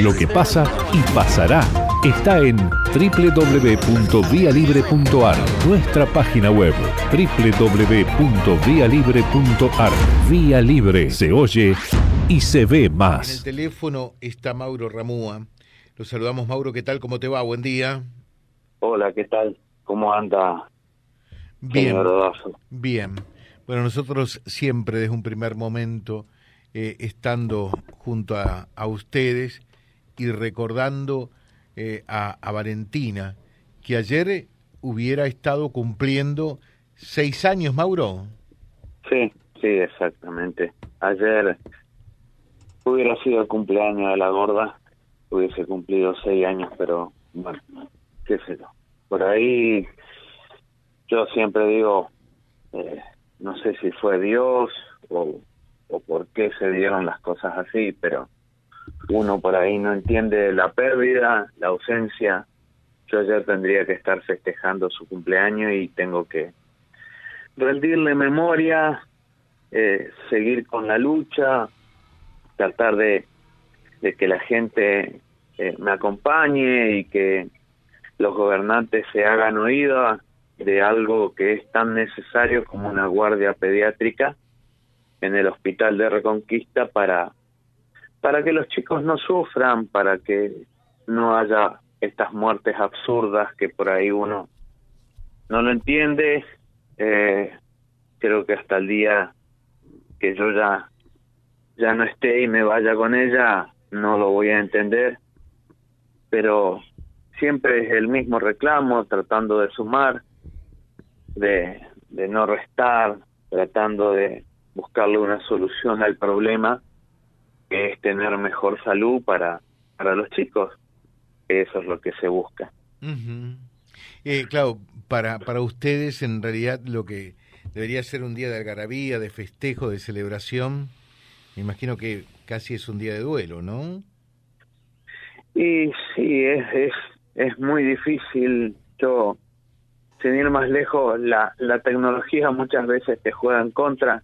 Lo que pasa y pasará está en www.vialibre.ar, nuestra página web www.vialibre.ar. Vía Libre se oye y se ve más. En el teléfono está Mauro Ramúa. Lo saludamos, Mauro. ¿Qué tal? ¿Cómo te va? Buen día. Hola, ¿qué tal? ¿Cómo anda? Bien. Bien. Bueno, nosotros siempre desde un primer momento, eh, estando junto a, a ustedes y recordando eh, a, Valentina, que ayer hubiera estado cumpliendo seis años, Mauro. Sí, sí, exactamente. Ayer hubiera sido el cumpleaños de la gorda, hubiese cumplido seis años, pero bueno, qué sé yo. Por ahí yo siempre digo, eh, no sé si fue Dios o, o por qué se dieron las cosas así, pero uno por ahí no entiende la pérdida, la ausencia. Yo ayer tendría que estar festejando su cumpleaños y tengo que rendirle memoria, eh, seguir con la lucha, tratar de, que la gente eh, me acompañe y que los gobernantes se hagan oídos de algo que es tan necesario como una guardia pediátrica en el hospital de Reconquista para para que los chicos no sufran, para que no haya estas muertes absurdas que por ahí uno no lo entiende. Eh, creo que hasta el día que yo ya ya no esté y me vaya con ella, no lo voy a entender. Pero siempre es el mismo reclamo, tratando de sumar, de, de no restar, tratando de buscarle una solución al problema que es tener mejor salud para, para los chicos. Eso es lo que se busca. Ujú. Eh, claro, para, para ustedes en realidad lo que debería ser un día de algarabía, de festejo, de celebración, me imagino que casi es un día de duelo, ¿no? Y sí, es, es, es muy difícil. Yo, sin ir más lejos, la, la tecnología muchas veces te juega en contra.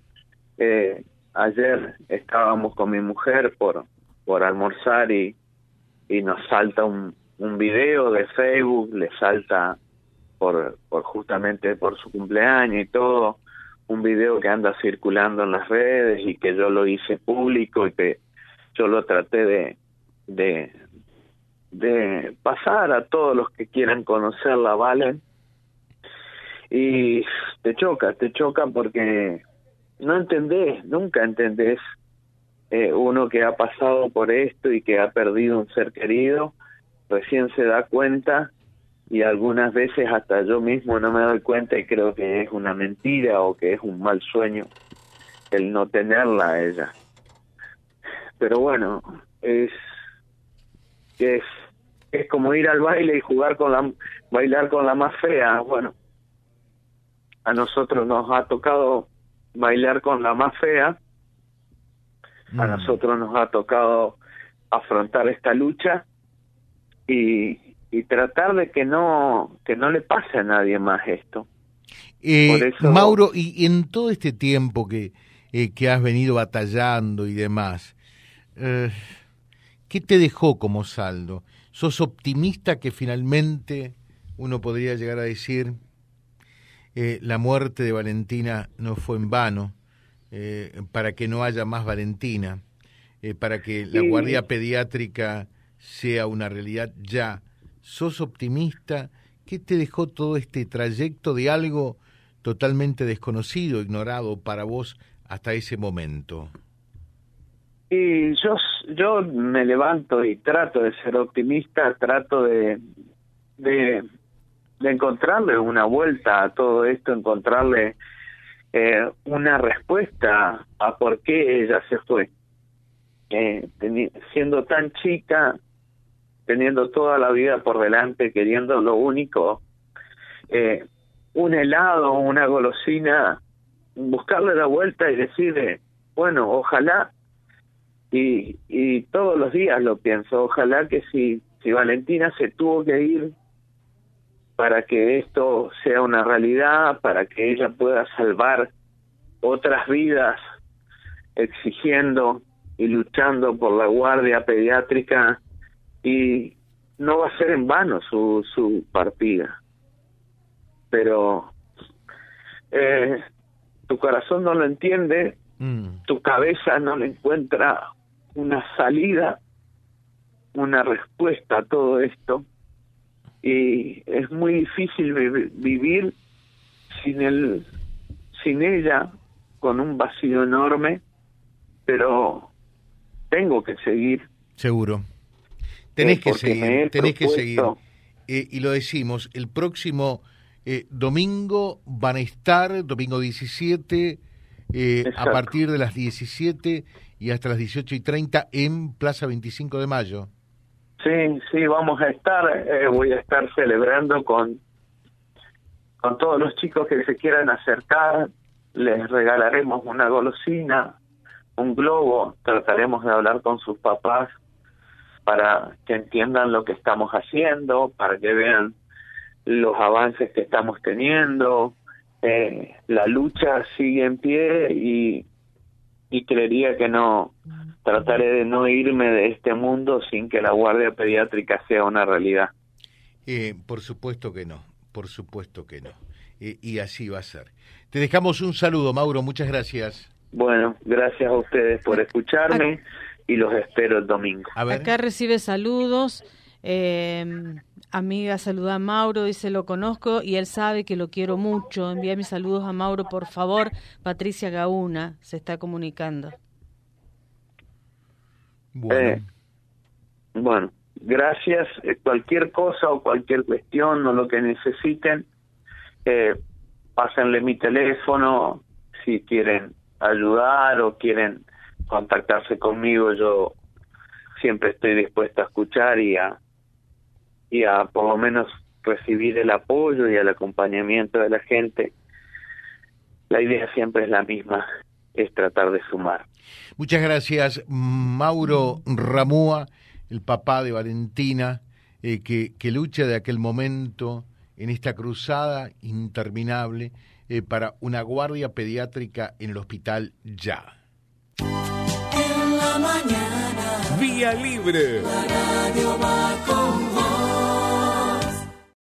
Eh, ayer estábamos con mi mujer por, por almorzar y, y nos salta un, un video de Facebook, le salta por, por justamente por su cumpleaños y todo, un video que anda circulando en las redes y que yo lo hice público y que yo lo traté de, de, de pasar a todos los que quieran conocerla, ¿vale? Y te choca, te choca porque no entendés, nunca entendés eh, uno que ha pasado por esto y que ha perdido un ser querido, recién se da cuenta y algunas veces hasta yo mismo no me doy cuenta y creo que es una mentira o que es un mal sueño el no tenerla a ella. Pero bueno, es es es como ir al baile y jugar con la bailar con la más fea, bueno. A nosotros nos ha tocado bailar con la más fea. A Mm. nosotros nos ha tocado afrontar esta lucha y, y tratar de que no que no le pase a nadie más esto. Eh, eso- Mauro, y en todo este tiempo que, eh, que has venido batallando y demás, eh, ¿qué te dejó como saldo? ¿Sos optimista que finalmente uno podría llegar a decir eh, la muerte de Valentina no fue en vano, eh, para que no haya más Valentina, eh, para que la guardia pediátrica sea una realidad ya? ¿Sos optimista? ¿Qué te dejó todo este trayecto de algo totalmente desconocido, ignorado para vos hasta ese momento? Y yo yo me levanto y trato de ser optimista, trato de de, de encontrarle una vuelta a todo esto, encontrarle eh, una respuesta a por qué ella se fue. Eh, siendo tan chica, teniendo toda la vida por delante, queriendo lo único, eh, un helado, una golosina, buscarle la vuelta y decirle, bueno, ojalá, y, y todos los días lo pienso, ojalá que si, si Valentina se tuvo que ir para que esto sea una realidad, para que ella pueda salvar otras vidas, exigiendo y luchando por la guardia pediátrica y no va a ser en vano su, su partida. Pero eh, tu corazón no lo entiende, mm. tu cabeza no le encuentra una salida, una respuesta a todo esto y es muy difícil vivir sin el sin ella con un vacío enorme pero tengo que seguir. Seguro. Tenés que seguir tenés que seguir. eh, y lo decimos el próximo eh, domingo van a estar domingo 17 eh, a partir de las 17 y hasta las 18 y 30 en Plaza 25 de Mayo Sí, sí, vamos a estar, eh, voy a estar celebrando con, con todos los chicos que se quieran acercar, les regalaremos una golosina, un globo, trataremos de hablar con sus papás para que entiendan lo que estamos haciendo, para que vean los avances que estamos teniendo. Eh, la lucha sigue en pie y, y creería que no, trataré de no irme de este mundo sin que la guardia pediátrica sea una realidad. Eh, por supuesto que no, por supuesto que no. Eh, y así va a ser. Te dejamos un saludo, Mauro, muchas gracias. Bueno, gracias a ustedes por escucharme y los espero el domingo. Acá recibe saludos. Eh, amiga, saluda a Mauro, dice lo conozco y él sabe que lo quiero mucho. Envía mis saludos a Mauro, por favor. Patricia Gauna se está comunicando. Bueno. bueno, gracias. Eh, cualquier cosa o cualquier cuestión o lo que necesiten, eh, pásenle mi teléfono si quieren ayudar o quieren contactarse conmigo. Yo siempre estoy dispuesto a escuchar y a, y a por lo menos recibir el apoyo y el acompañamiento de la gente. La idea siempre es la misma, es tratar de sumar. Muchas gracias, Mauro Ramúa, el papá de Valentina, eh, que, que, lucha de aquel momento en esta cruzada interminable eh, para una guardia pediátrica en el hospital ya. En la mañana, Vía Libre. La radio va